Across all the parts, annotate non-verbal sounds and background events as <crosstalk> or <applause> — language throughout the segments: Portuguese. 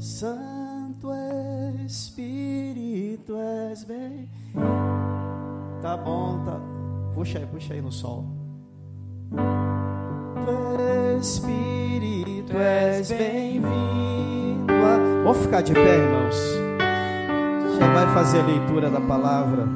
Santo Espírito és bem. Tá bom, tá. Puxa aí, puxa aí no sol. Espírito és bem-vindo. Vamos ficar de pé, irmãos. Já vai fazer a leitura da palavra.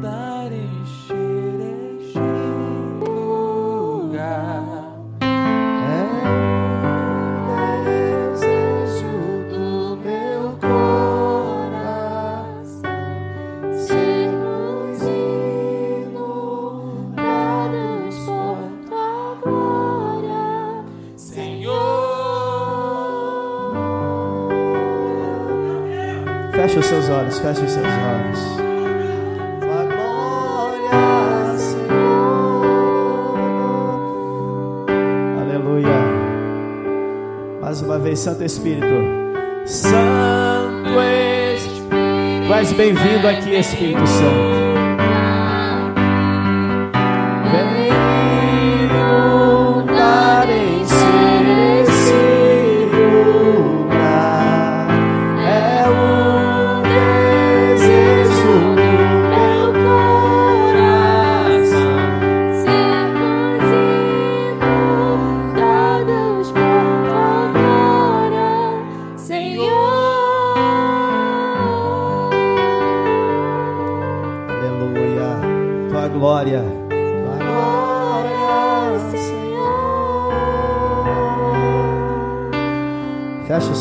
Olhos, feche os seus olhos. Tua glória, Senhor. Aleluia. Mais uma vez, Santo Espírito. Santo Espírito. Tu és bem-vindo aqui, Espírito Santo.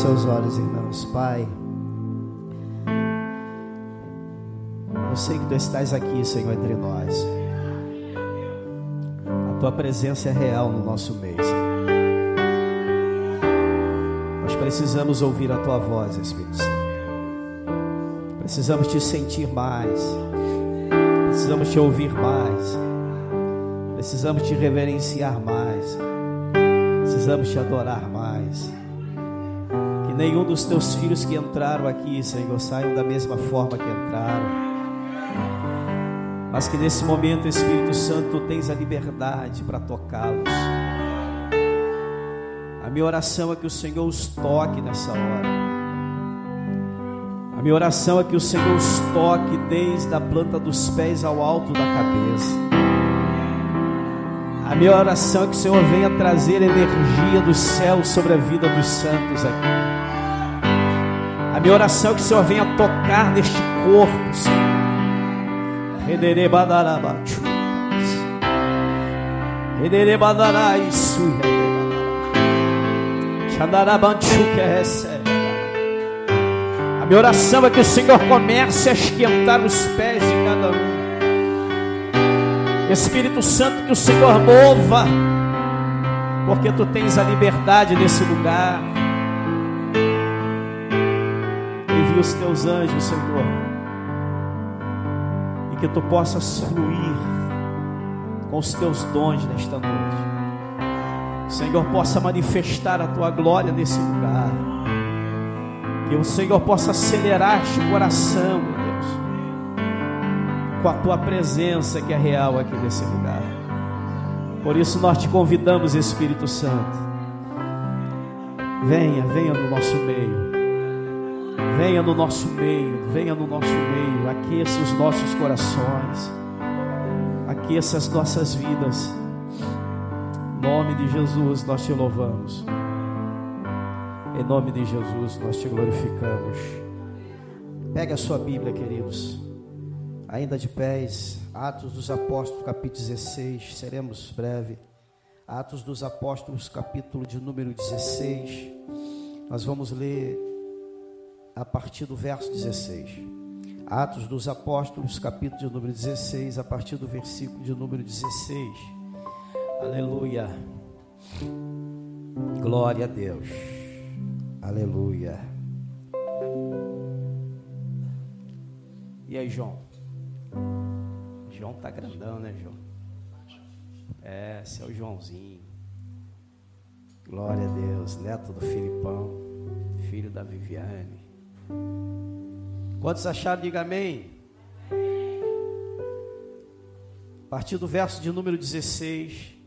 Seus olhos, irmãos. Pai, eu sei que tu estás aqui, Senhor, entre nós. A tua presença é real no nosso meio, Senhor. Nós precisamos ouvir a tua voz, Espírito Santo. Precisamos te sentir mais. Precisamos te ouvir mais. Precisamos te reverenciar mais. Precisamos te adorar mais nenhum dos teus filhos que entraram aqui, Senhor, saiam da mesma forma que entraram. Mas que nesse momento, Espírito Santo, tu tens a liberdade para tocá-los. A minha oração é que o Senhor os toque nessa hora. Minha oração é que o Senhor os toque desde a planta dos pés ao alto da cabeça. A minha oração é que o Senhor venha trazer energia do céu sobre a vida dos santos aqui. A minha oração é que o Senhor venha tocar neste corpo, Senhor. A minha oração é que o Senhor comece a esquentar os pés de cada um. Espírito Santo, que o Senhor mova, porque tu tens a liberdade nesse lugar. envia os teus anjos, Senhor, e que tu possas fluir com os teus dons nesta noite. Senhor possa manifestar a tua glória nesse lugar. Que o Senhor possa acelerar este coração, meu Deus, com a tua presença que é real aqui nesse lugar. Por isso nós te convidamos, Espírito Santo. Venha, venha no nosso meio. Venha no nosso meio, venha no nosso meio, aqueça os nossos corações, aqueça as nossas vidas. Em nome de Jesus nós te louvamos. Em nome de Jesus nós te glorificamos. Pegue a sua Bíblia, queridos. Ainda de pés, Atos dos Apóstolos, capítulo 16, seremos breve. Atos dos Apóstolos, capítulo de número 16. Nós vamos ler a partir do verso 16. Atos dos Apóstolos, capítulo de número 16, a partir do versículo de número 16. Aleluia. Glória a Deus. Aleluia. E aí, João? João tá grandão, né, João? É, esse é o Joãozinho. Glória a Deus, neto do Filipão, filho da Viviane. Quantos acharam, diga amém. A partir do verso de número 16,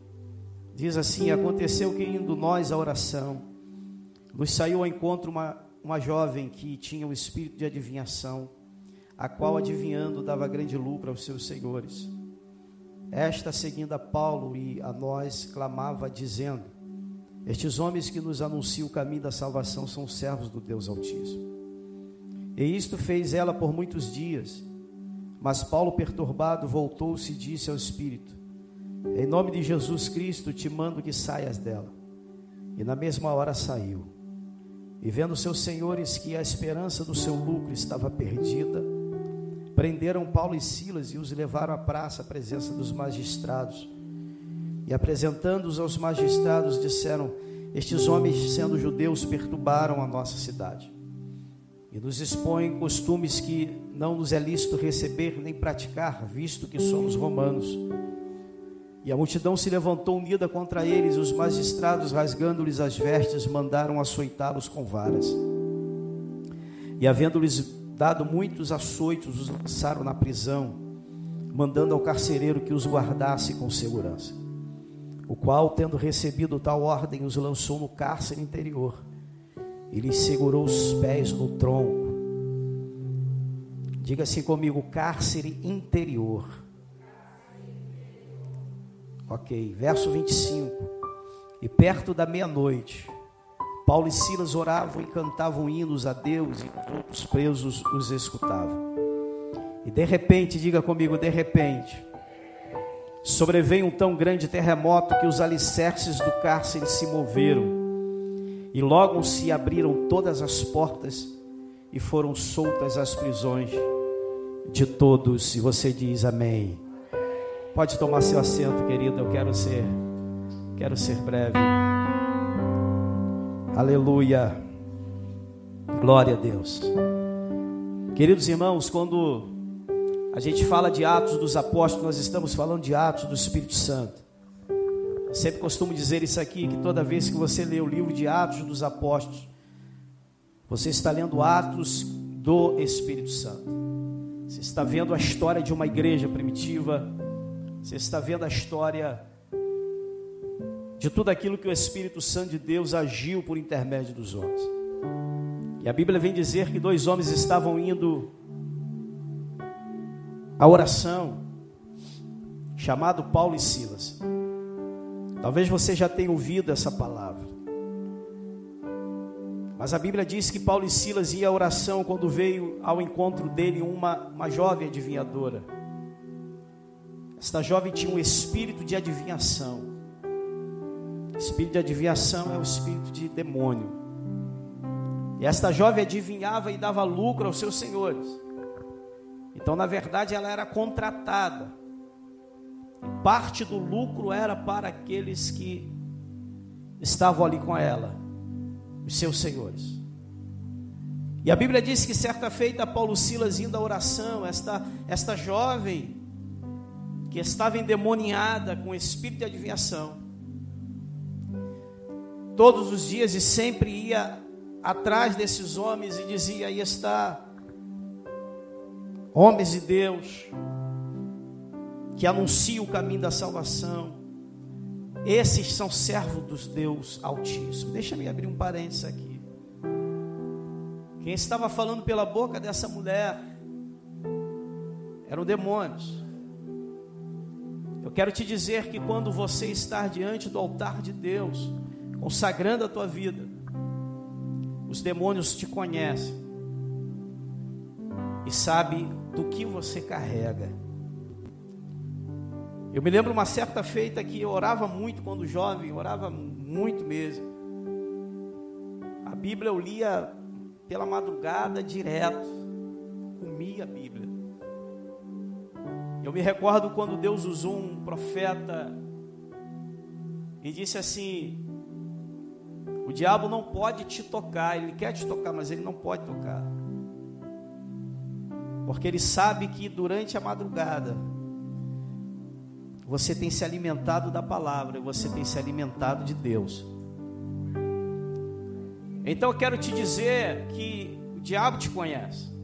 diz assim: Aconteceu que indo nós à oração, nos saiu ao encontro uma, uma jovem que tinha o um espírito de adivinhação, a qual adivinhando dava grande lucro aos seus senhores. Esta, seguindo a Paulo e a nós, clamava, dizendo: Estes homens que nos anunciam o caminho da salvação são servos do Deus Altíssimo. E isto fez ela por muitos dias. Mas Paulo, perturbado, voltou-se e disse ao Espírito: Em nome de Jesus Cristo, te mando que saias dela. E na mesma hora saiu. E vendo seus senhores que a esperança do seu lucro estava perdida, prenderam Paulo e Silas e os levaram à praça à presença dos magistrados. E apresentando-os aos magistrados, disseram: Estes homens, sendo judeus, perturbaram a nossa cidade e nos expõem costumes que não nos é lícito receber nem praticar, visto que somos romanos. E a multidão se levantou unida contra eles, e os magistrados, rasgando-lhes as vestes, mandaram açoitá-los com varas. E havendo-lhes dado muitos açoitos, os lançaram na prisão, mandando ao carcereiro que os guardasse com segurança. O qual, tendo recebido tal ordem, os lançou no cárcere interior e lhe segurou os pés no tronco. Diga assim comigo: cárcere interior. Ok, verso 25. E perto da meia-noite, Paulo e Silas oravam e cantavam hinos a Deus, e os presos os escutavam. E de repente, diga comigo, de repente, sobreveio um tão grande terremoto que os alicerces do cárcere se moveram, e logo se abriram todas as portas e foram soltas as prisões de todos. E você diz amém. Pode tomar seu assento, querido. Eu quero ser, quero ser breve. Aleluia. Glória a Deus. Queridos irmãos, quando a gente fala de Atos dos Apóstolos, nós estamos falando de Atos do Espírito Santo. Eu sempre costumo dizer isso aqui, que toda vez que você lê o livro de Atos dos Apóstolos, você está lendo Atos do Espírito Santo. Você está vendo a história de uma igreja primitiva, você está vendo a história de tudo aquilo que o Espírito Santo de Deus agiu por intermédio dos homens. E a Bíblia vem dizer que dois homens estavam indo à oração, chamado Paulo e Silas. Talvez você já tenha ouvido essa palavra. Mas a Bíblia diz que Paulo e Silas iam à oração quando veio ao encontro dele uma, uma jovem adivinhadora. Esta jovem tinha um espírito de adivinhação. Espírito de adivinhação é o espírito de demônio. E esta jovem adivinhava e dava lucro aos seus senhores. Então, na verdade, ela era contratada. E parte do lucro era para aqueles que estavam ali com ela os seus senhores. E a Bíblia diz que certa feita Paulo Silas indo à oração, esta, esta jovem que estava endemoniada com espírito de adivinhação, todos os dias e sempre ia atrás desses homens e dizia: Aí está, homens de Deus, que anunciam o caminho da salvação, esses são servos dos Deus Altíssimo. Deixa-me abrir um parênteses aqui. Quem estava falando pela boca dessa mulher eram demônios. Quero te dizer que quando você está diante do altar de Deus, consagrando a tua vida, os demônios te conhecem e sabem do que você carrega. Eu me lembro uma certa feita que eu orava muito quando jovem, orava muito mesmo. A Bíblia eu lia pela madrugada direto, comia a Bíblia. Eu me recordo quando Deus usou um profeta e disse assim: O diabo não pode te tocar, ele quer te tocar, mas ele não pode tocar. Porque ele sabe que durante a madrugada você tem se alimentado da palavra, você tem se alimentado de Deus. Então eu quero te dizer que o diabo te conhece.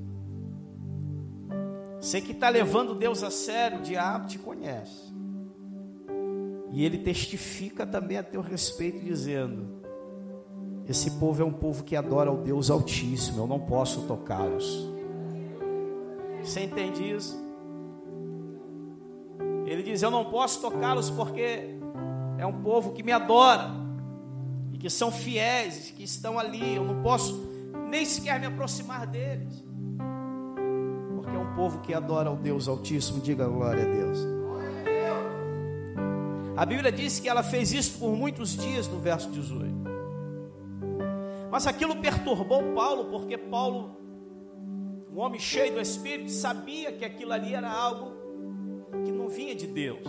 Você que está levando Deus a sério, o diabo te conhece. E ele testifica também a teu respeito, dizendo: Esse povo é um povo que adora o Deus Altíssimo, eu não posso tocá-los. Você entende isso? Ele diz: Eu não posso tocá-los porque é um povo que me adora e que são fiéis, que estão ali. Eu não posso nem sequer me aproximar deles, povo que adora o Deus Altíssimo. Diga glória a Deus. A Bíblia diz que ela fez isso por muitos dias, no verso 18. Mas aquilo perturbou Paulo, porque Paulo, um homem cheio do Espírito, sabia que aquilo ali era algo que não vinha de Deus.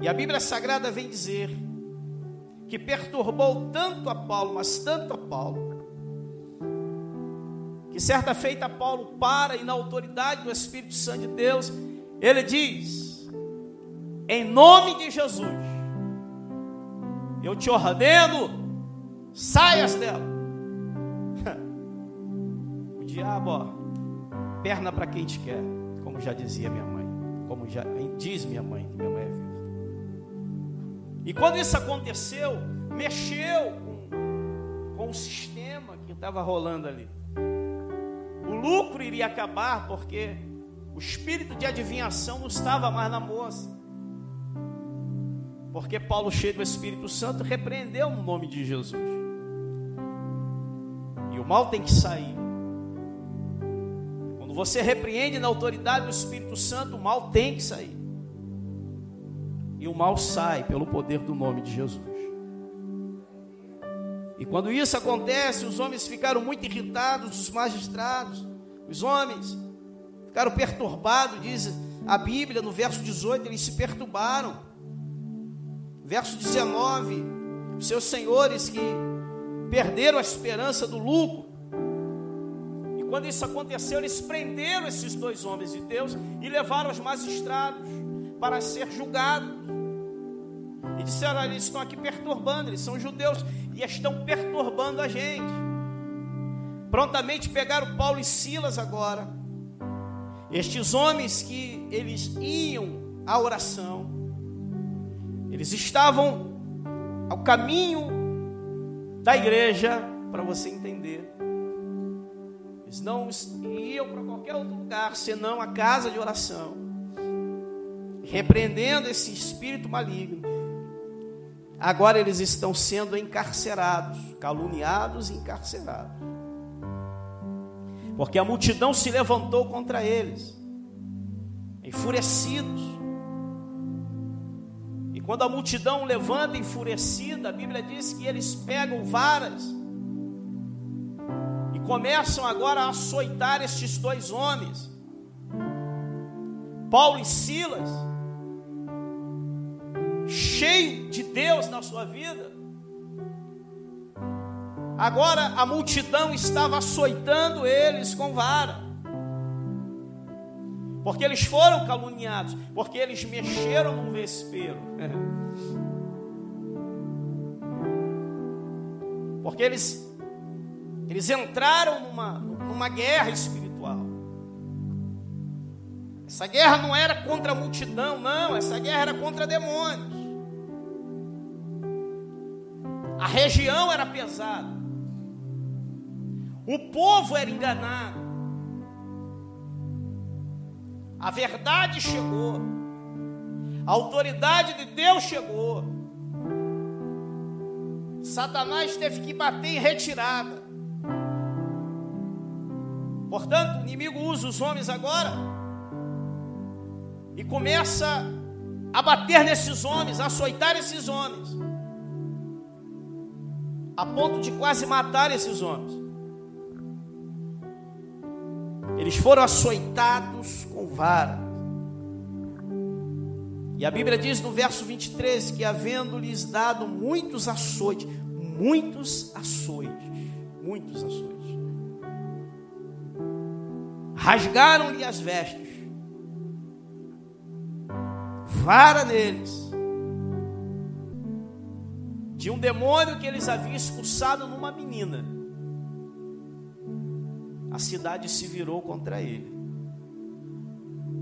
E a Bíblia Sagrada vem dizer que perturbou tanto a Paulo, mas tanto a Paulo, que certa feita Paulo para e na autoridade do Espírito Santo de Deus, ele diz: em nome de Jesus, eu te ordeno Saias dela. <laughs> O diabo, ó, perna para quem te quer, como já dizia minha mãe, como já diz minha mãe, minha mãe é viva. E quando isso aconteceu, mexeu com, com o sistema que estava rolando ali. O lucro iria acabar porque o espírito de adivinhação não estava mais na moça. Porque Paulo, cheio do Espírito Santo, repreendeu no nome de Jesus mal tem que sair. Quando você repreende na autoridade do Espírito Santo, o mal tem que sair. E o mal sai pelo poder do nome de Jesus. E quando isso acontece, os homens ficaram muito irritados, os magistrados, os homens ficaram perturbados, diz a Bíblia no verso 18, eles se perturbaram. Verso 19, os seus senhores que perderam a esperança do lucro. E quando isso aconteceu, eles prenderam esses dois homens de Deus e levaram os magistrados para ser julgados. E disseram: eles estão aqui perturbando, eles são judeus e estão perturbando a gente. Prontamente pegaram Paulo e Silas agora. Estes homens que eles iam à oração, eles estavam ao caminho da igreja para você entender. Eles não iam para qualquer outro lugar senão a casa de oração, repreendendo esse espírito maligno. Agora eles estão sendo encarcerados, caluniados e encarcerados. Porque a multidão se levantou contra eles, enfurecidos. Quando a multidão levanta enfurecida, a Bíblia diz que eles pegam varas e começam agora a açoitar estes dois homens, Paulo e Silas, cheio de Deus na sua vida. Agora a multidão estava açoitando eles com vara porque eles foram caluniados, porque eles mexeram num vespeiro. <laughs> Porque eles eles entraram numa, numa guerra espiritual. Essa guerra não era contra a multidão, não, essa guerra era contra demônios. A região era pesada. O povo era enganado. A verdade chegou. A autoridade de Deus chegou. Satanás teve que bater em retirada. Portanto, o inimigo usa os homens agora e começa a bater nesses homens, a açoitar esses homens, a ponto de quase matar esses homens. Eles foram açoitados com vara. E a Bíblia diz no verso 23 que, havendo-lhes dado muitos açoites, muitos açoites, muitos açoites, rasgaram-lhe as vestes, vara neles, de um demônio que eles haviam expulsado numa menina a cidade se virou contra ele.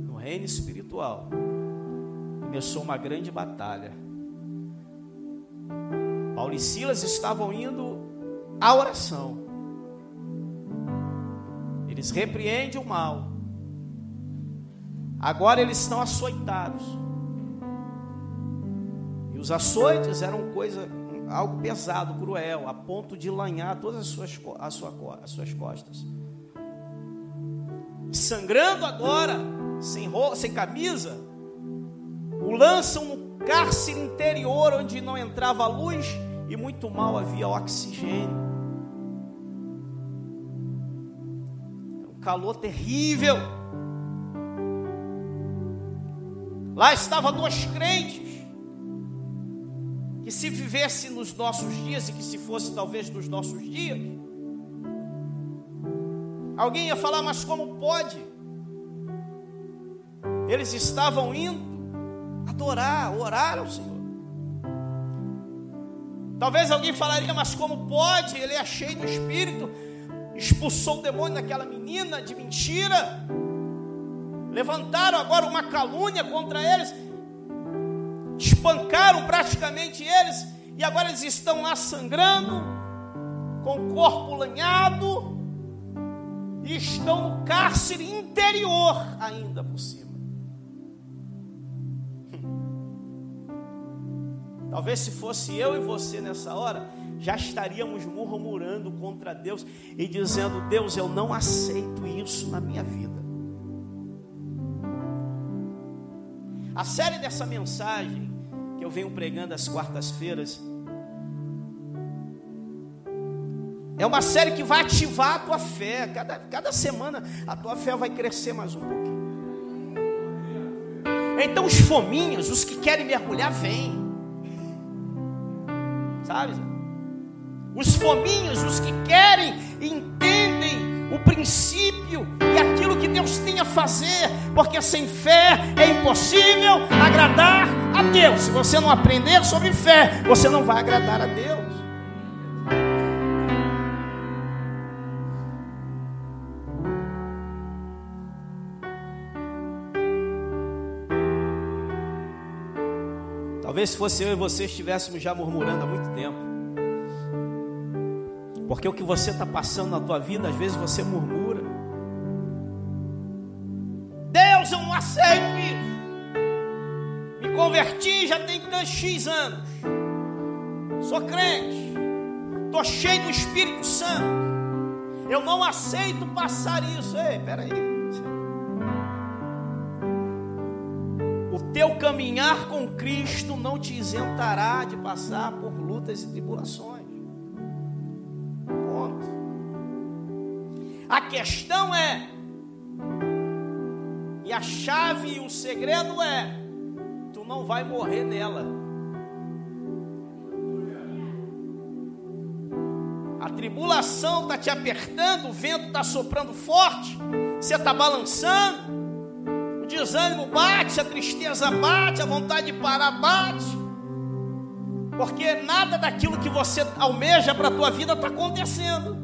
No reino espiritual, começou uma grande batalha. Paulo e Silas estavam indo à oração. Eles repreendem o mal. Agora eles estão açoitados. E os açoites eram coisa, algo pesado, cruel, a ponto de lanhar todas as suas, as suas, as suas costas. Sangrando agora, sem, sem camisa, o lançam no cárcere interior onde não entrava luz e muito mal havia oxigênio. um calor terrível. Lá estavam dois crentes que se vivesse nos nossos dias e que se fosse talvez nos nossos dias, alguém ia falar, mas como pode? Eles estavam indo adorar, orar ao Senhor. Talvez alguém falaria, mas como pode? Ele é cheio do Espírito, expulsou o demônio daquela menina de mentira. Levantaram agora uma calúnia contra eles, espancaram praticamente eles, e agora eles estão lá sangrando, com o corpo lanhado, e estão no cárcere interior ainda por cima. Talvez se fosse eu e você nessa hora, já estaríamos murmurando contra Deus e dizendo: Deus, eu não aceito isso na minha vida. A série dessa mensagem que eu venho pregando às quartas-feiras é uma série que vai ativar a tua fé. Cada, cada semana a tua fé vai crescer mais um pouquinho. Então os fominhos, os que querem mergulhar, vêm. Sabe? Os fominhos, os que querem, entendem o princípio e aquilo que Deus tem a fazer, porque sem fé é impossível agradar a Deus. Se você não aprender sobre fé, você não vai agradar a Deus. Talvez se fosse eu e você estivéssemos já murmurando há muito tempo. Porque o que você está passando na tua vida, às vezes você murmura. Deus, eu não aceito isso. Me converti já tem X anos. Sou crente. Estou cheio do Espírito Santo. Eu não aceito passar isso. Ei, peraí. O teu caminhar com Cristo não te isentará de passar por lutas e tribulações. A questão é, e a chave e o segredo é, tu não vai morrer nela. A tribulação está te apertando, o vento está soprando forte, você está balançando, o desânimo bate, a tristeza bate, a vontade de parar bate, porque nada daquilo que você almeja para a tua vida está acontecendo.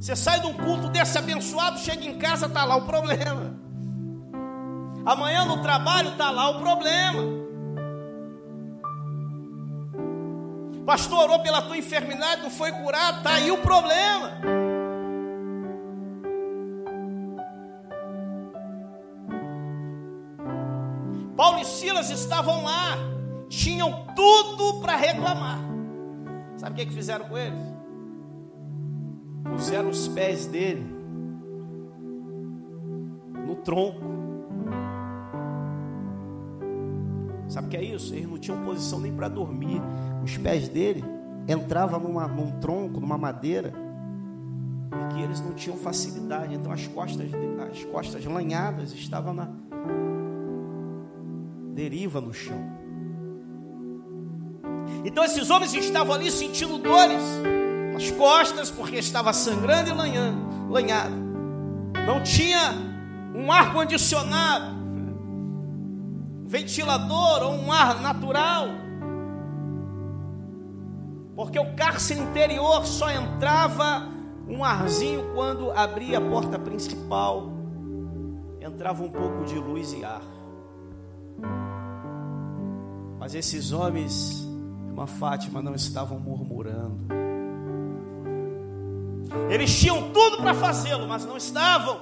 Você sai de um culto desse abençoado, chega em casa, está lá o problema. Amanhã no trabalho está lá o problema. Pastor orou pela tua enfermidade, não foi curado, está aí o problema. Paulo e Silas estavam lá, tinham tudo para reclamar. Sabe o que, que fizeram com eles? Puseram os pés dele no tronco. Sabe o que é isso? Eles não tinham posição nem para dormir. Os pés dele entravam numa, num tronco, numa madeira, e que eles não tinham facilidade. Então as costas, as costas lanhadas estavam na deriva no chão. Então esses homens estavam ali sentindo dores as costas, porque estava sangrando e lanhado. Não tinha um ar condicionado, ventilador ou um ar natural. Porque o cárcere interior só entrava um arzinho quando abria a porta principal. Entrava um pouco de luz e ar. Mas esses homens Irmã Fátima, não estavam murmurando. Eles tinham tudo para fazê-lo, mas não estavam.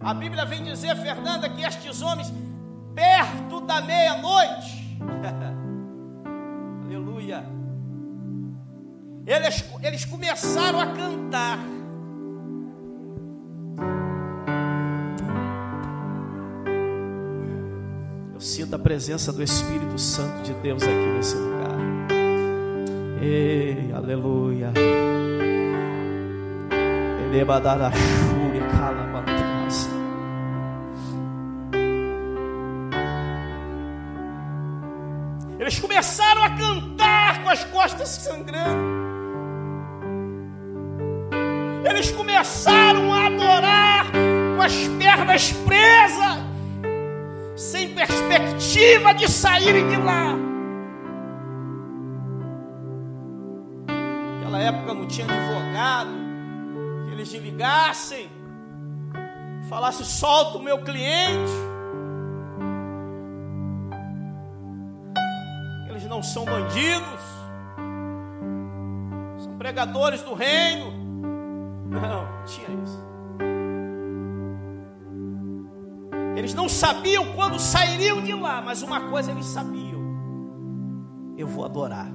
A Bíblia vem dizer, Fernanda, que estes homens, perto da meia-noite, <laughs> aleluia, eles, eles começaram a cantar. Eu sinto a presença do Espírito Santo de Deus aqui nesse lugar. Ei, aleluia. Ele vai dar a chuva e calabatraça. Eles começaram a cantar com as costas sangrando. Eles começaram a adorar com as pernas presas, sem perspectiva de saírem de lá. Ligassem, falasse: solta o meu cliente. Eles não são bandidos, são pregadores do reino. Não, tinha isso. Eles não sabiam quando sairiam de lá, mas uma coisa eles sabiam: eu vou adorar.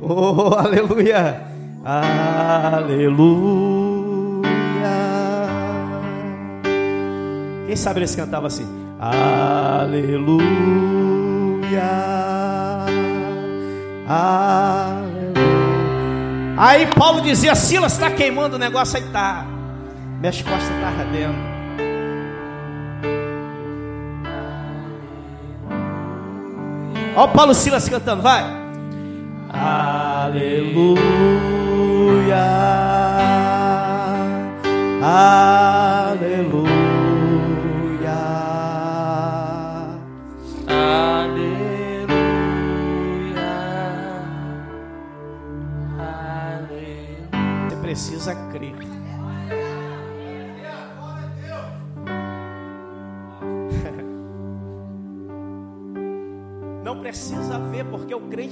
Oh, <laughs> aleluia! Aleluia! Quem sabe eles cantavam assim? Aleluia! Aleluia! Aí Paulo dizia: Silas está queimando o negócio, aí tá. Minhas costas estão tá ardendo. Olha o Paulo Silas cantando, vai. Aleluia.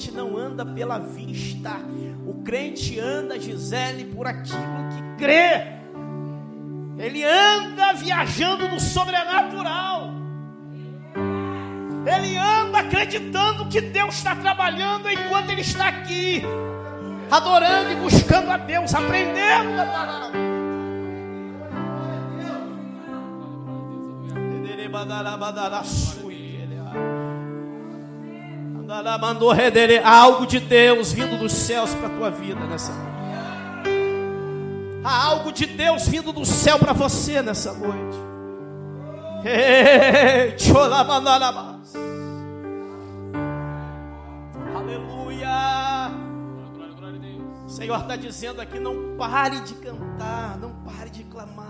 Crente não anda pela vista. O crente anda, Gisele, por aquilo que crê. Ele anda viajando no sobrenatural. Ele anda acreditando que Deus está trabalhando enquanto Ele está aqui adorando e buscando a Deus, aprendendo a palavra. Há algo de Deus vindo dos céus para a tua vida nessa noite. Há algo de Deus vindo do céu para você nessa noite. <laughs> Ei, Senhor está dizendo aqui: não pare de cantar, não pare de clamar,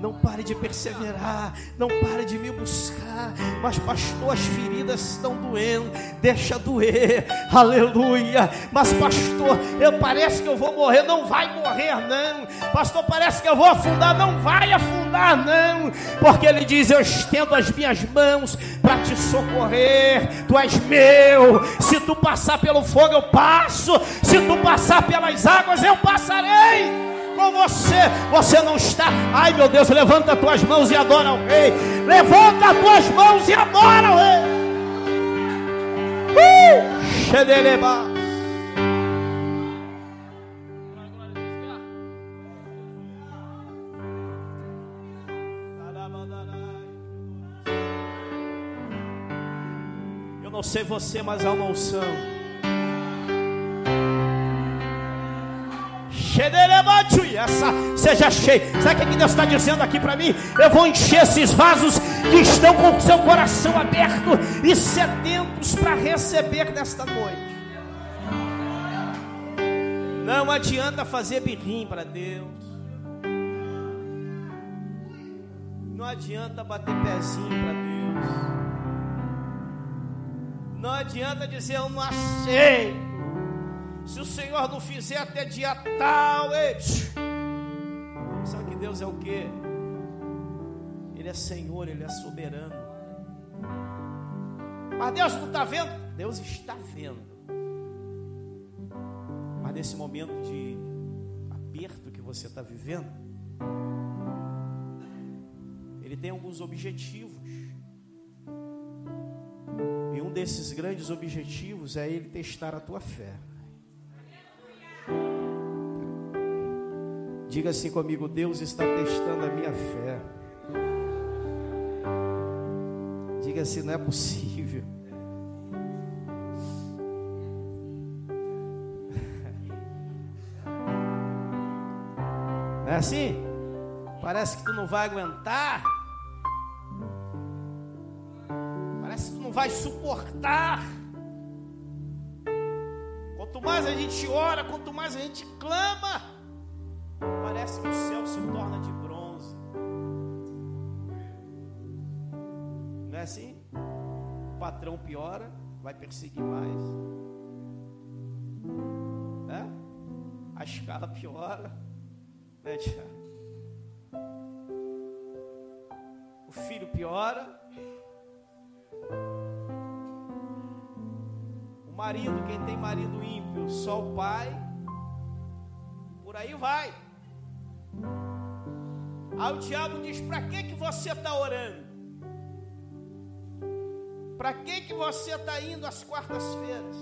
não pare de perseverar, não pare de me buscar. Mas, pastor, as feridas estão doendo, deixa doer, aleluia. Mas, pastor, eu parece que eu vou morrer, não vai morrer, não. Pastor, parece que eu vou afundar, não vai afundar, não. Porque Ele diz: Eu estendo as minhas mãos para te socorrer, tu és meu. Se tu passar pelo fogo, eu passo, se tu passar pelas águas eu passarei com você. Você não está. Ai meu Deus, levanta as tuas mãos e adora o Rei. Levanta as tuas mãos e adora o Rei. Uh! Eu não sei você, mas há uma unção seja cheia. Sabe o que Deus está dizendo aqui para mim? Eu vou encher esses vasos que estão com o seu coração aberto e sedentos para receber nesta noite. Não adianta fazer birrim para Deus. Não adianta bater pezinho para Deus. Não adianta dizer eu não aceito. Se o Senhor não fizer até dia tal, ei, sabe que Deus é o que? Ele é Senhor, Ele é soberano. Mas Deus não está vendo? Deus está vendo. Mas nesse momento de aperto que você está vivendo, Ele tem alguns objetivos. E um desses grandes objetivos é Ele testar a tua fé. Diga assim comigo: Deus está testando a minha fé. Diga assim: não é possível. Não é assim? Parece que tu não vai aguentar. Parece que tu não vai suportar. Quanto mais a gente ora, quanto mais a gente clama, que o céu se torna de bronze. Não é assim? O patrão piora, vai perseguir mais. Né? A escala piora. Né? O filho piora. O marido, quem tem marido ímpio, só o pai. Por aí vai. Aí o diabo diz: para que que você está orando? Para que que você está indo às quartas-feiras?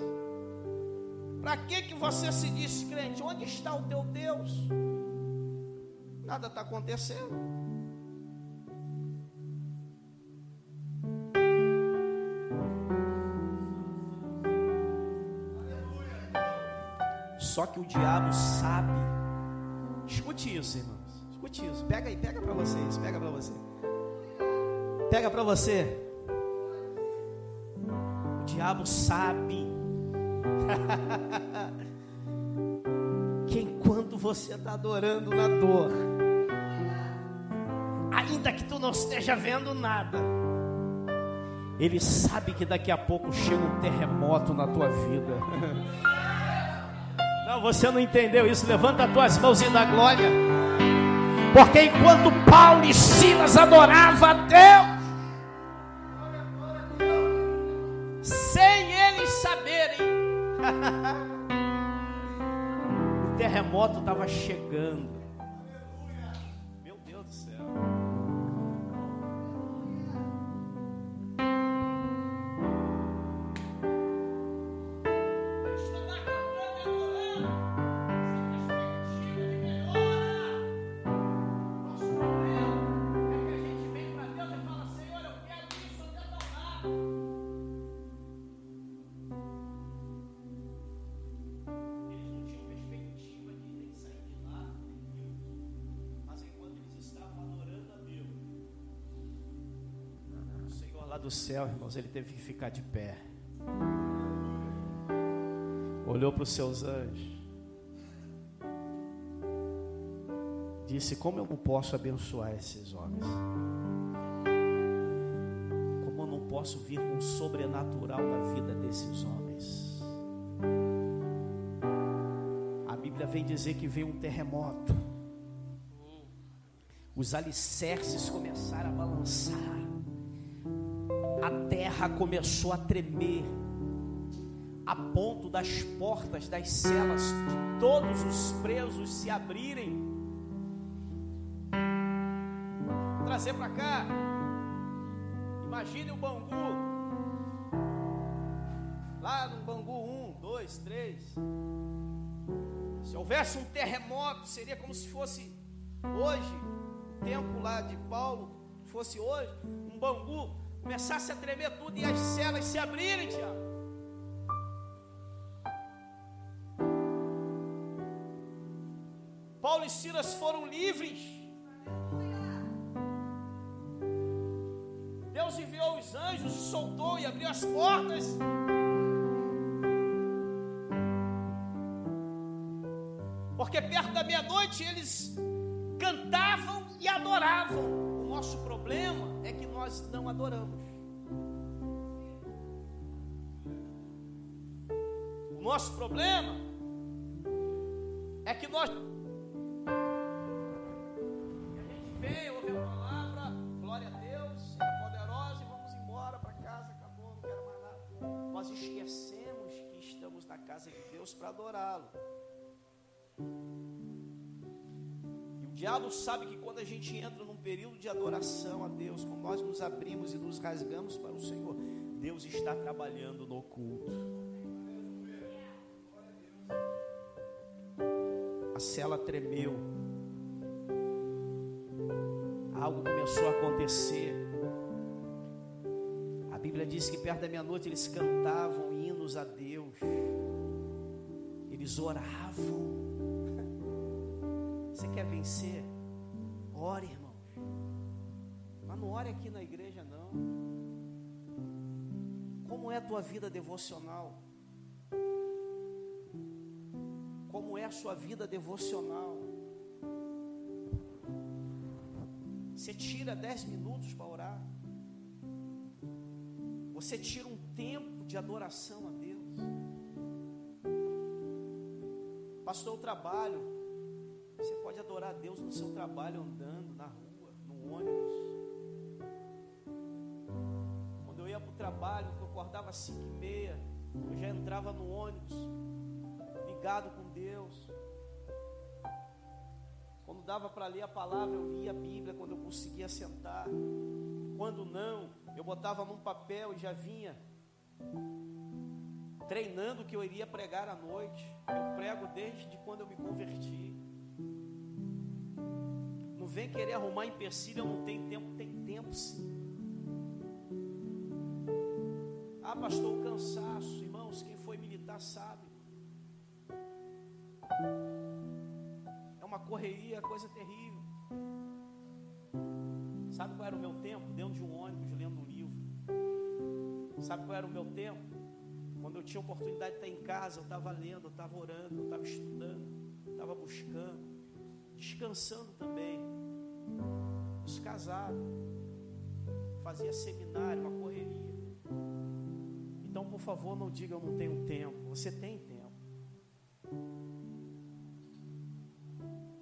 Para que que você se diz crente? Onde está o teu Deus? Nada está acontecendo. Só que o diabo sabe. Escute isso, irmão. Isso. Pega aí, pega para vocês, pega para você. Pega para você. O diabo sabe <laughs> que enquanto você está adorando na dor, ainda que tu não esteja vendo nada, ele sabe que daqui a pouco chega um terremoto na tua vida. <laughs> Não, você não entendeu isso. Levanta as tuas mãos e dá glória. Porque enquanto Paulo e Silas adoravam a Deus, sem eles saberem, <laughs> o terremoto estava chegando. Céu, irmãos, ele teve que ficar de pé. Olhou para os seus anjos. Disse: Como eu não posso abençoar esses homens? Como eu não posso vir com o sobrenatural da vida desses homens? A Bíblia vem dizer que veio um terremoto. Os alicerces começaram a balançar terra começou a tremer, a ponto das portas das celas de todos os presos se abrirem. Vou trazer para cá. Imagine o Bangu. Lá no Bangu 1, 2, 3. Se houvesse um terremoto, seria como se fosse hoje, o tempo lá de Paulo, fosse hoje, um Bangu começasse a tremer tudo e as celas se abrirem, Tiago. Paulo e Silas foram livres. Deus enviou os anjos, soltou e abriu as portas. Porque perto da meia-noite eles cantavam e adoravam. O nosso problema é que nós não adoramos. O nosso problema é que nós. A gente vem, ouve a palavra, glória a Deus, é poderosa e vamos embora para casa, acabou, não quero mais nada. Nós esquecemos que estamos na casa de Deus para adorá-lo. E o diabo sabe que quando a gente entra no período de adoração a Deus, quando nós nos abrimos e nos rasgamos para o Senhor, Deus está trabalhando no oculto. A cela tremeu. Algo começou a acontecer. A Bíblia diz que perto da meia-noite eles cantavam hinos a Deus. Eles oravam. <laughs> Você quer vencer? Ore, irmãos. Mas não ore aqui na igreja, não. Como é a tua vida devocional? Como é a sua vida devocional? Você tira dez minutos para orar? Você tira um tempo de adoração a Deus? Pastor, eu trabalho. Você pode adorar a Deus no seu trabalho, andando trabalho, que eu acordava às cinco e meia, eu já entrava no ônibus, ligado com Deus. Quando dava para ler a palavra, eu lia a Bíblia quando eu conseguia sentar. Quando não, eu botava num papel e já vinha treinando que eu iria pregar à noite. Eu prego desde quando eu me converti. Não vem querer arrumar empecilho, eu não tenho tempo, tem tempo sim. Ah, pastor, o cansaço, irmãos, quem foi militar sabe. É uma correria, coisa terrível. Sabe qual era o meu tempo? Dentro de um ônibus, lendo um livro. Sabe qual era o meu tempo? Quando eu tinha oportunidade de estar em casa, eu estava lendo, eu estava orando, eu estava estudando, estava buscando, descansando também. Os casados, fazia seminário, uma correria. Então, por favor, não diga eu não tenho tempo. Você tem tempo.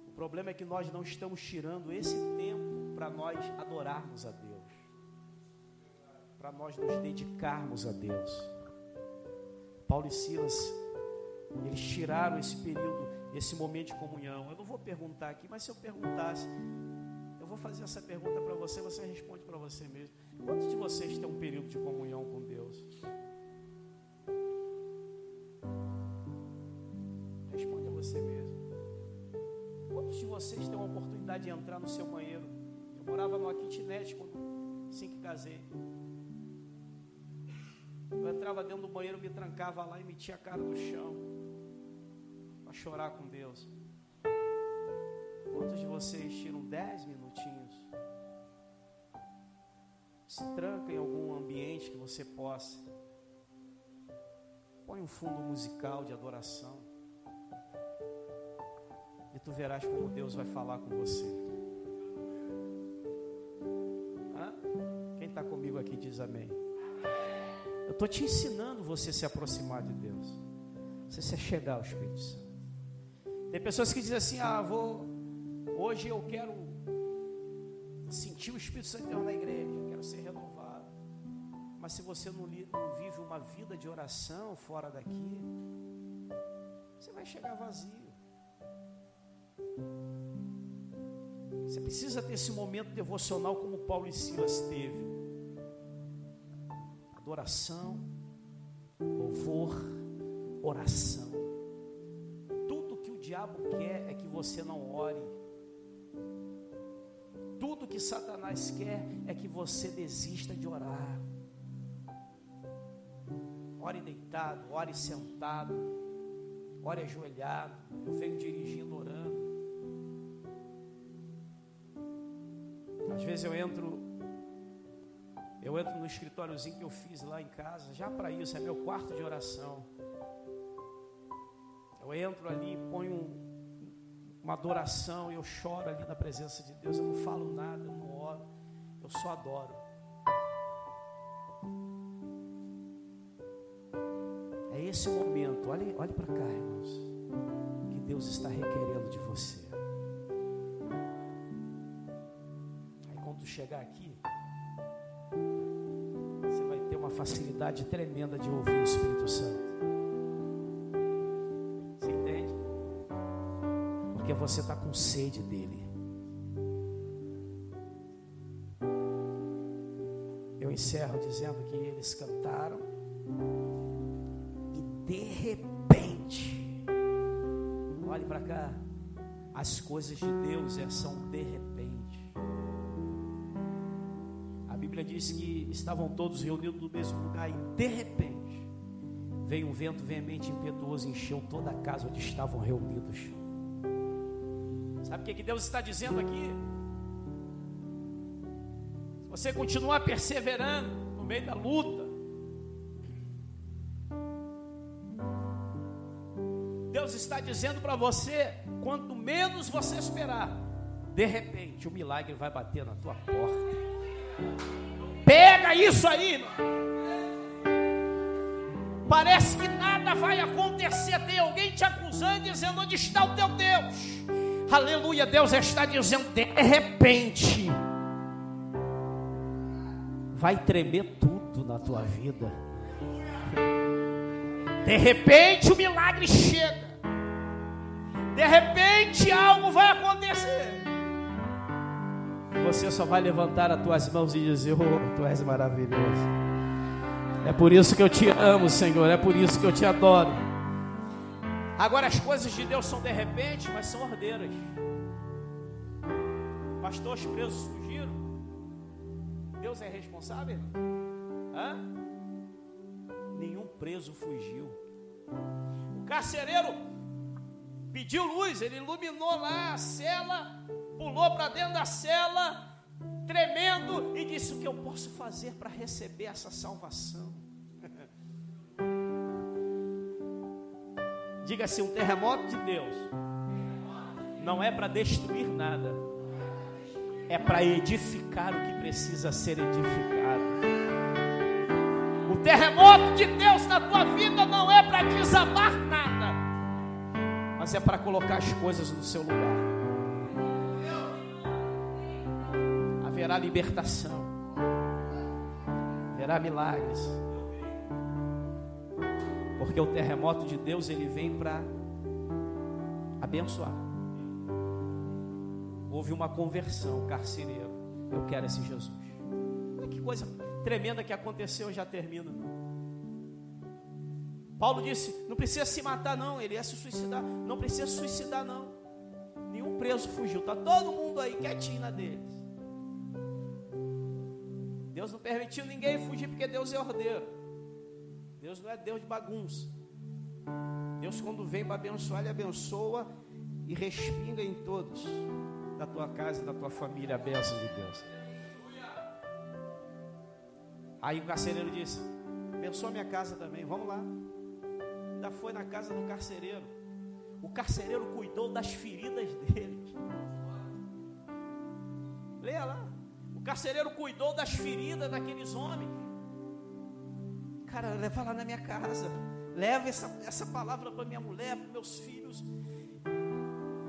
O problema é que nós não estamos tirando esse tempo para nós adorarmos a Deus, para nós nos dedicarmos a Deus. Paulo e Silas, eles tiraram esse período, esse momento de comunhão. Eu não vou perguntar aqui, mas se eu perguntasse, eu vou fazer essa pergunta para você, você responde para você mesmo. Quantos de vocês têm um período de comunhão com Deus? Vocês têm uma oportunidade de entrar no seu banheiro? Eu morava numa kitnet quando assim que casei. Eu entrava dentro do banheiro, me trancava lá e metia a cara no chão para chorar com Deus. Quantos de vocês tiram dez minutinhos? Se tranca em algum ambiente que você possa. Põe um fundo musical de adoração. Tu verás como Deus vai falar com você. Hã? Quem está comigo aqui diz amém. Eu estou te ensinando você a se aproximar de Deus. Você se chegar ao Espírito Santo. Tem pessoas que dizem assim: Ah, vou. Hoje eu quero sentir o Espírito Santo na igreja, quero ser renovado. Mas se você não, não vive uma vida de oração fora daqui, você vai chegar vazio. Você precisa ter esse momento devocional como Paulo e Silas teve adoração, louvor, oração. Tudo que o diabo quer é que você não ore. Tudo que Satanás quer é que você desista de orar. Ore deitado, ore sentado, ore ajoelhado. Eu venho dirigindo orando. Vezes eu entro eu entro no escritóriozinho que eu fiz lá em casa, já para isso, é meu quarto de oração. Eu entro ali, ponho uma adoração eu choro ali na presença de Deus. Eu não falo nada, eu não oro, eu só adoro. É esse o momento, olhe, olhe para cá, irmãos, que Deus está requerendo de você. Aí quando tu chegar aqui, facilidade tremenda de ouvir o Espírito Santo. porque você está com sede dele. Eu encerro dizendo que eles cantaram e de repente, olhe para cá, as coisas de Deus é, são de repente. Bíblia diz que estavam todos reunidos no mesmo lugar e de repente veio um vento veemente impetuoso e encheu toda a casa onde estavam reunidos. Sabe o que, que Deus está dizendo aqui? Se você continuar perseverando no meio da luta, Deus está dizendo para você, quanto menos você esperar, de repente o milagre vai bater na tua porta. Pega isso aí. Parece que nada vai acontecer. Tem alguém te acusando, dizendo: Onde está o teu Deus? Aleluia, Deus está dizendo: De repente, vai tremer tudo na tua vida. De repente, o milagre chega. De repente, algo vai acontecer. Você só vai levantar as tuas mãos e dizer: Oh, tu és maravilhoso. É por isso que eu te amo, Senhor. É por isso que eu te adoro. Agora, as coisas de Deus são de repente, mas são ordeiras. Pastores presos fugiram. Deus é responsável? Hã? Nenhum preso fugiu. O carcereiro pediu luz, ele iluminou lá a cela, pulou para dentro da cela, tremendo, e disse: O que eu posso fazer para receber essa salvação? <laughs> Diga assim: um terremoto de Deus não é para destruir nada, é para edificar o que precisa ser edificado. O terremoto de Deus na tua vida não é para desabar nada, mas é para colocar as coisas no seu lugar. Haverá libertação, haverá milagres, porque o terremoto de Deus ele vem para abençoar. Houve uma conversão, carcereiro. Eu quero esse Jesus. Olha que coisa tremenda que aconteceu, já termina. Paulo disse: não precisa se matar, não. Ele ia se suicidar. Não precisa suicidar, não. Nenhum preso fugiu. Está todo mundo aí quietinho na deles. Deus não permitiu ninguém fugir porque Deus é ordeiro. Deus não é Deus de bagunça. Deus, quando vem para abençoar, Ele abençoa e respinga em todos da tua casa da tua família a bênção de Deus. Aí o carcereiro disse: Abençoa minha casa também, vamos lá. Ainda foi na casa do carcereiro. O carcereiro cuidou das feridas deles. Leia lá. Carcereiro cuidou das feridas daqueles homens. Cara, leva lá na minha casa. Leva essa, essa palavra para minha mulher, para meus filhos.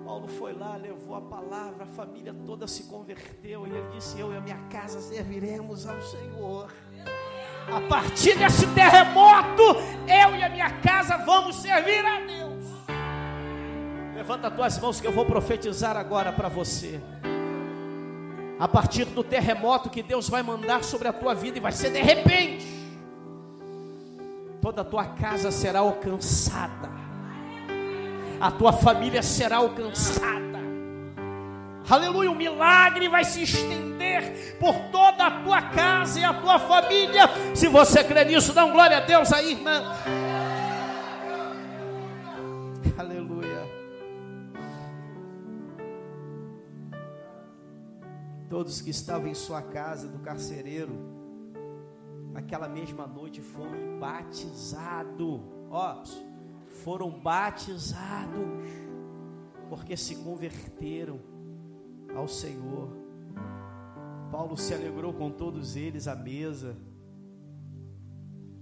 Paulo foi lá, levou a palavra, a família toda se converteu. E ele disse: Eu e a minha casa serviremos ao Senhor. A partir desse terremoto, eu e a minha casa vamos servir a Deus. Levanta as tuas mãos que eu vou profetizar agora para você. A partir do terremoto que Deus vai mandar sobre a tua vida, e vai ser de repente, toda a tua casa será alcançada, a tua família será alcançada. Aleluia, o milagre vai se estender por toda a tua casa e a tua família. Se você crê nisso, dá um glória a Deus aí, irmão. Todos que estavam em sua casa do carcereiro, naquela mesma noite foram batizados. Ó, foram batizados porque se converteram ao Senhor. Paulo se alegrou com todos eles à mesa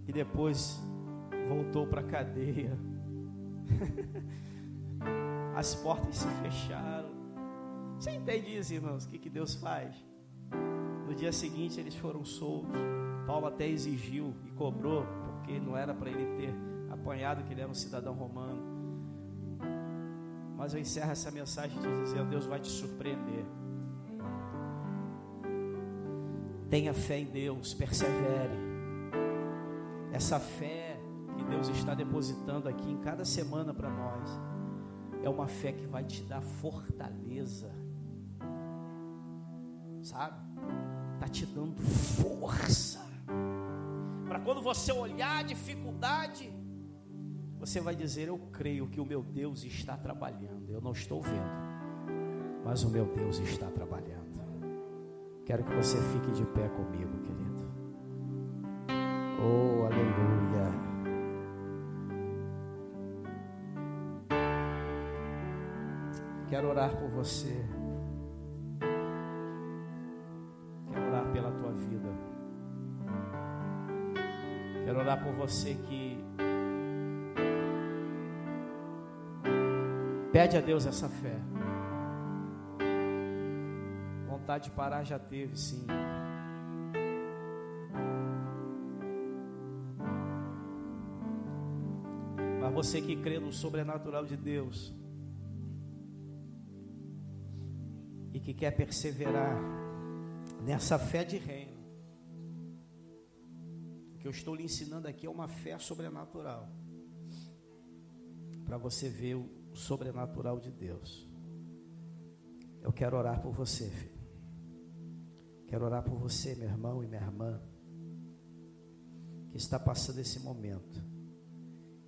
e depois voltou para a cadeia. <laughs> As portas se fecharam. Você entende isso, irmãos? O que, que Deus faz? No dia seguinte eles foram soltos. Paulo até exigiu e cobrou, porque não era para ele ter apanhado que ele era um cidadão romano. Mas eu encerro essa mensagem dizendo: Deus vai te surpreender. Tenha fé em Deus, persevere. Essa fé que Deus está depositando aqui em cada semana para nós é uma fé que vai te dar fortaleza, sabe? Está te dando força para quando você olhar a dificuldade, você vai dizer: Eu creio que o meu Deus está trabalhando. Eu não estou vendo, mas o meu Deus está trabalhando. Quero que você fique de pé comigo, querido. Oh, aleluia. Quero orar por você. Orar por você que pede a Deus essa fé vontade de parar já teve, sim. Mas você que crê no sobrenatural de Deus e que quer perseverar nessa fé de reino, que eu estou lhe ensinando aqui é uma fé sobrenatural para você ver o sobrenatural de Deus. Eu quero orar por você, filho. Quero orar por você, meu irmão e minha irmã, que está passando esse momento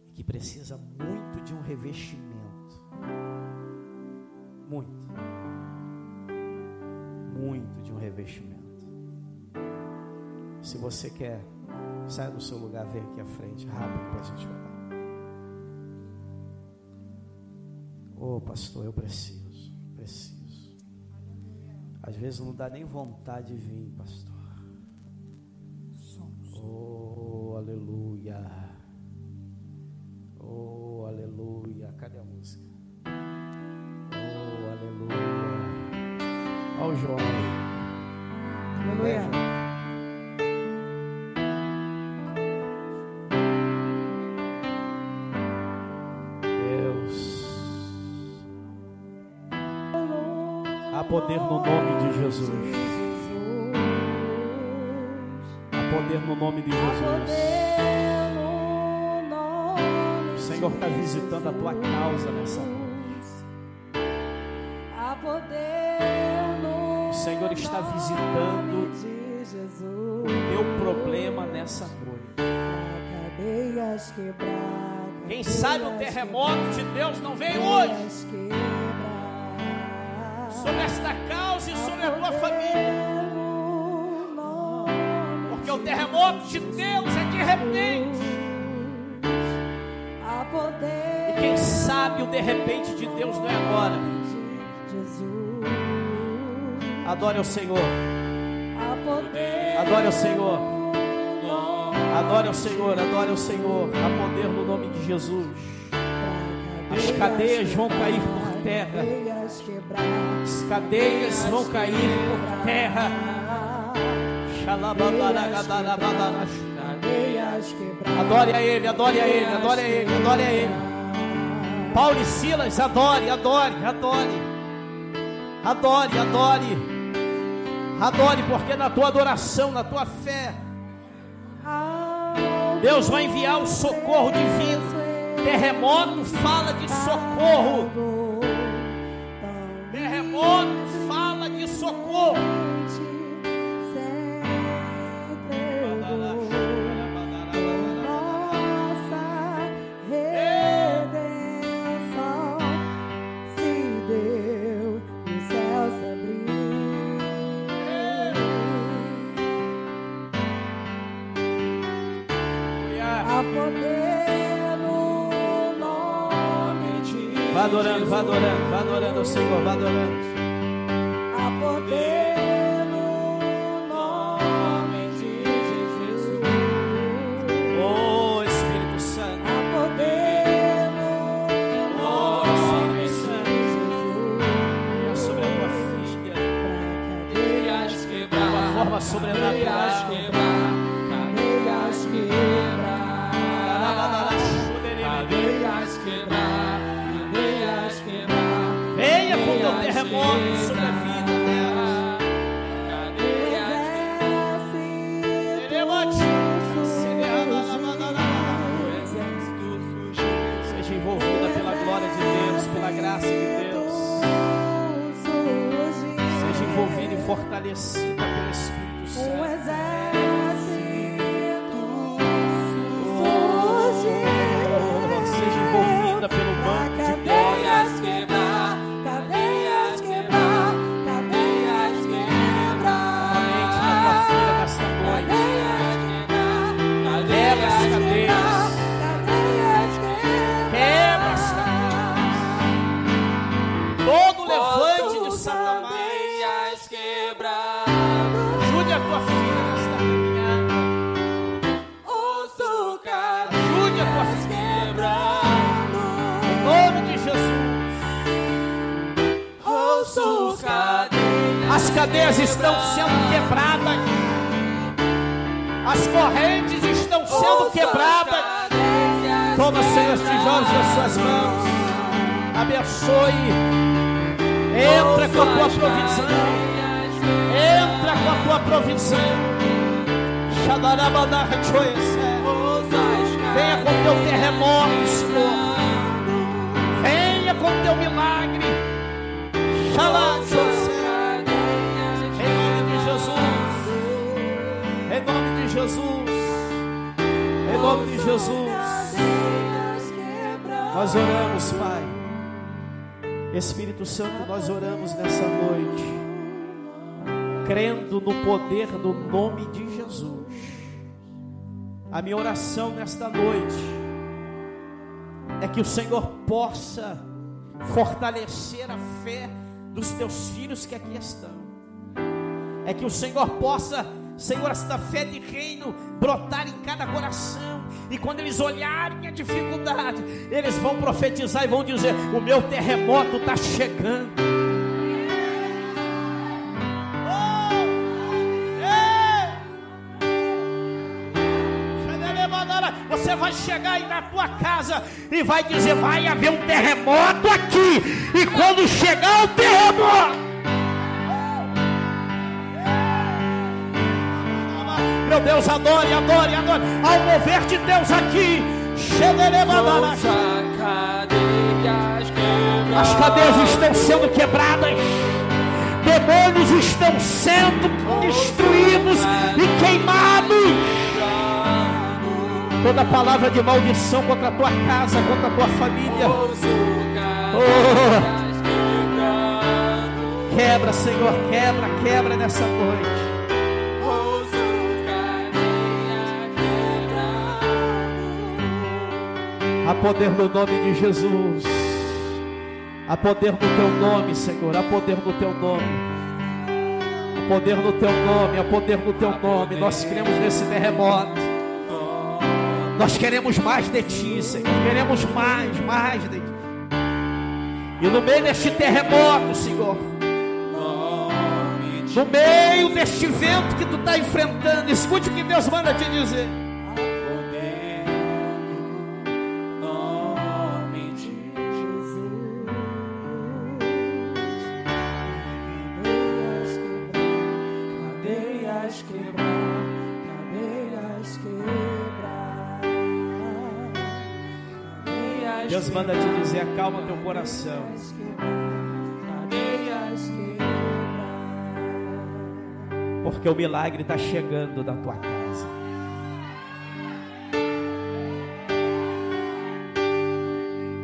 e que precisa muito de um revestimento. Muito. Muito de um revestimento. Se você quer, saia do seu lugar, vem aqui à frente, rápido para a gente. Ô oh, pastor, eu preciso, preciso. Às vezes não dá nem vontade de vir, pastor. Poder no nome de Jesus. Há poder no nome de Jesus. O Senhor está visitando a tua causa nessa noite. O Senhor está visitando o teu problema nessa noite. Quem sabe o terremoto de Deus não veio hoje sobre sobre a família. Porque o terremoto de Deus é de repente. E quem sabe o de repente de Deus não é agora. Adore o Senhor. Adore o Senhor. Adore o Senhor, adore o Senhor. Há poder no nome de Jesus. As cadeias vão cair por terra as cadeias vão cair por terra. Adore a Ele, adore a Ele, adore a Ele, adore a Ele. Paulo e Silas, adore, adore, adore. Adore, adore. Adore, porque na tua adoração, na tua fé, Deus vai enviar o socorro divino. Terremoto fala de socorro terremoto fala de socorro. Adorando, vá adorando, vá adorando o Senhor, vá adorando. As cadeias estão sendo quebradas. As correntes estão sendo quebradas. Toma, Senhor, os tijolos nas suas mãos. Abençoe. Entra com a tua provisão. Entra com a tua provisão. Venha com teu terremoto, Senhor. Venha com teu milagre. Xalá, Jesus. Em nome de Jesus. Nós oramos, Pai. Espírito Santo, nós oramos nessa noite, crendo no poder do nome de Jesus. A minha oração nesta noite é que o Senhor possa fortalecer a fé dos teus filhos que aqui estão. É que o Senhor possa, Senhor, esta fé de reino brotar em cada coração. E quando eles olharem a dificuldade, eles vão profetizar e vão dizer: O meu terremoto está chegando. Você vai chegar aí na tua casa e vai dizer: vai haver um terremoto aqui. E quando chegar o terremoto, Deus, adore, adore, adore. Ao mover de Deus aqui, as cadeias estão sendo quebradas demônios estão sendo destruídos e queimados toda palavra de maldição contra a tua casa, contra a tua família. Oh. Quebra, Senhor, quebra, quebra nessa noite. Há poder no nome de Jesus. Há poder no teu nome, Senhor. Há poder no teu nome. Há poder no teu nome. Há poder no teu nome. Nós cremos nesse terremoto. Nós queremos mais de ti, Senhor. Queremos mais, mais de ti. E no meio deste terremoto, Senhor. No meio deste vento que tu está enfrentando, escute o que Deus manda te dizer. Manda te dizer: acalma teu coração. Porque o milagre está chegando na tua casa.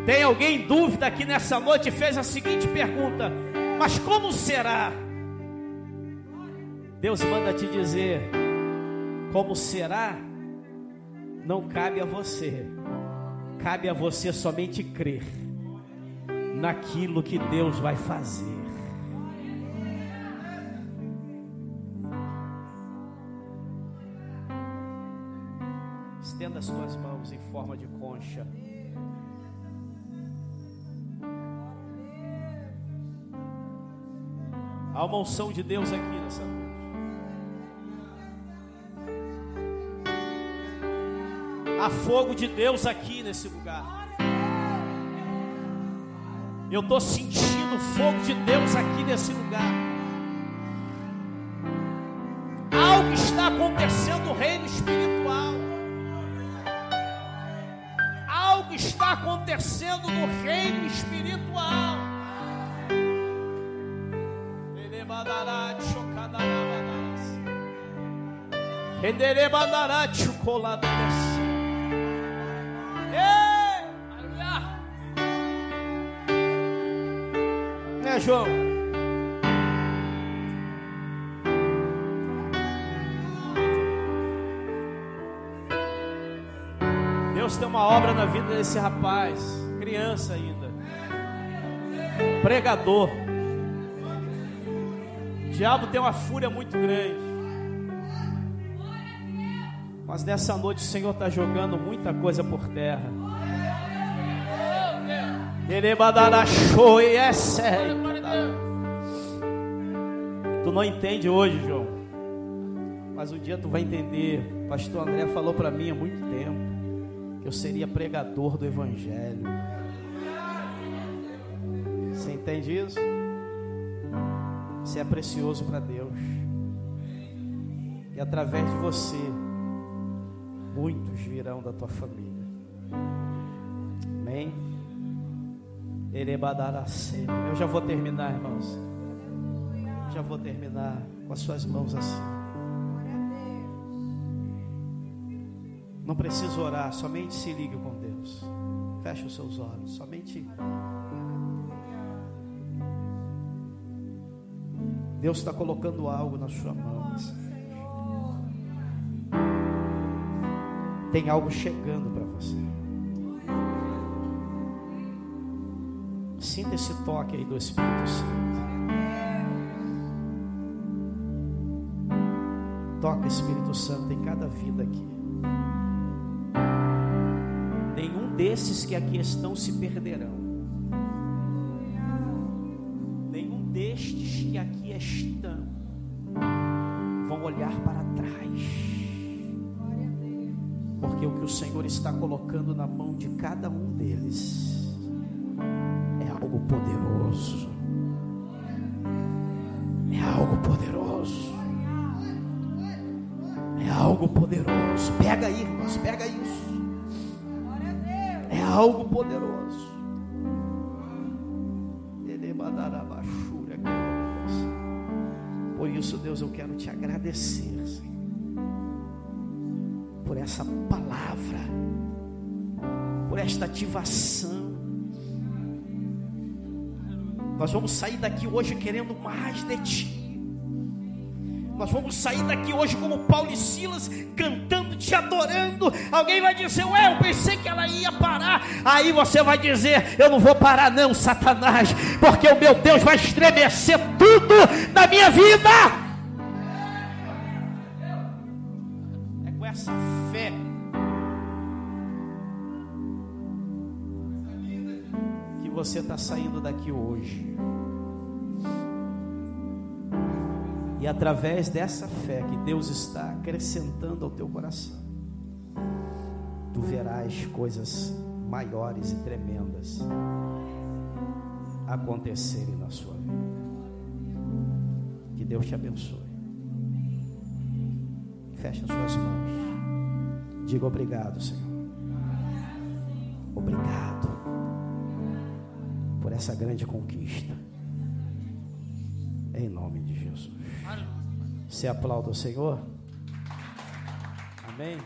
Tem alguém em dúvida aqui nessa noite fez a seguinte pergunta: Mas como será? Deus manda te dizer: Como será? Não cabe a você Cabe a você somente crer naquilo que Deus vai fazer. Estenda as tuas mãos em forma de concha. Há uma unção de Deus aqui nessa noite. Há fogo de Deus aqui nesse lugar. Eu estou sentindo fogo de Deus aqui nesse lugar. Algo está acontecendo no reino espiritual. Algo está acontecendo no reino espiritual. Renderei bandará chocolate. João? Deus tem uma obra na vida desse rapaz, criança ainda, pregador. O diabo tem uma fúria muito grande. Mas nessa noite o Senhor está jogando muita coisa por terra. Tu Tu não entende hoje, João. Mas um dia tu vai entender. Pastor André falou para mim há muito tempo que eu seria pregador do evangelho. Você entende isso? Você é precioso para Deus. E através de você, muitos virão da tua família. Amém? Eu já vou terminar, irmãos. Já vou terminar com as suas mãos assim. Não precisa orar, somente se ligue com Deus. Feche os seus olhos, somente. Deus está colocando algo na sua mão. Tem algo chegando para você. Sinta esse toque aí do Espírito Santo. Toca Espírito Santo em cada vida aqui. Nenhum desses que aqui estão se perderão. Nenhum destes que aqui estão vão olhar para trás. Porque o que o Senhor está colocando na mão de cada um deles algo poderoso. É algo poderoso algo poderoso. Pega aí, irmãos, pega isso. É algo poderoso. Por isso, Deus, eu quero te agradecer, Senhor, por essa palavra, por esta ativação. Nós vamos sair daqui hoje querendo mais de Ti. Nós vamos sair daqui hoje como Paulo e Silas, cantando, te adorando. Alguém vai dizer, ué, eu pensei que ela ia parar. Aí você vai dizer, eu não vou parar, não, Satanás, porque o meu Deus vai estremecer tudo na minha vida. Está saindo daqui hoje. E através dessa fé que Deus está acrescentando ao teu coração, tu verás coisas maiores e tremendas acontecerem na sua vida. Que Deus te abençoe. Feche as suas mãos. Diga obrigado, Senhor. Obrigado por essa grande conquista. Em nome de Jesus. Você aplauda o Senhor? Amém?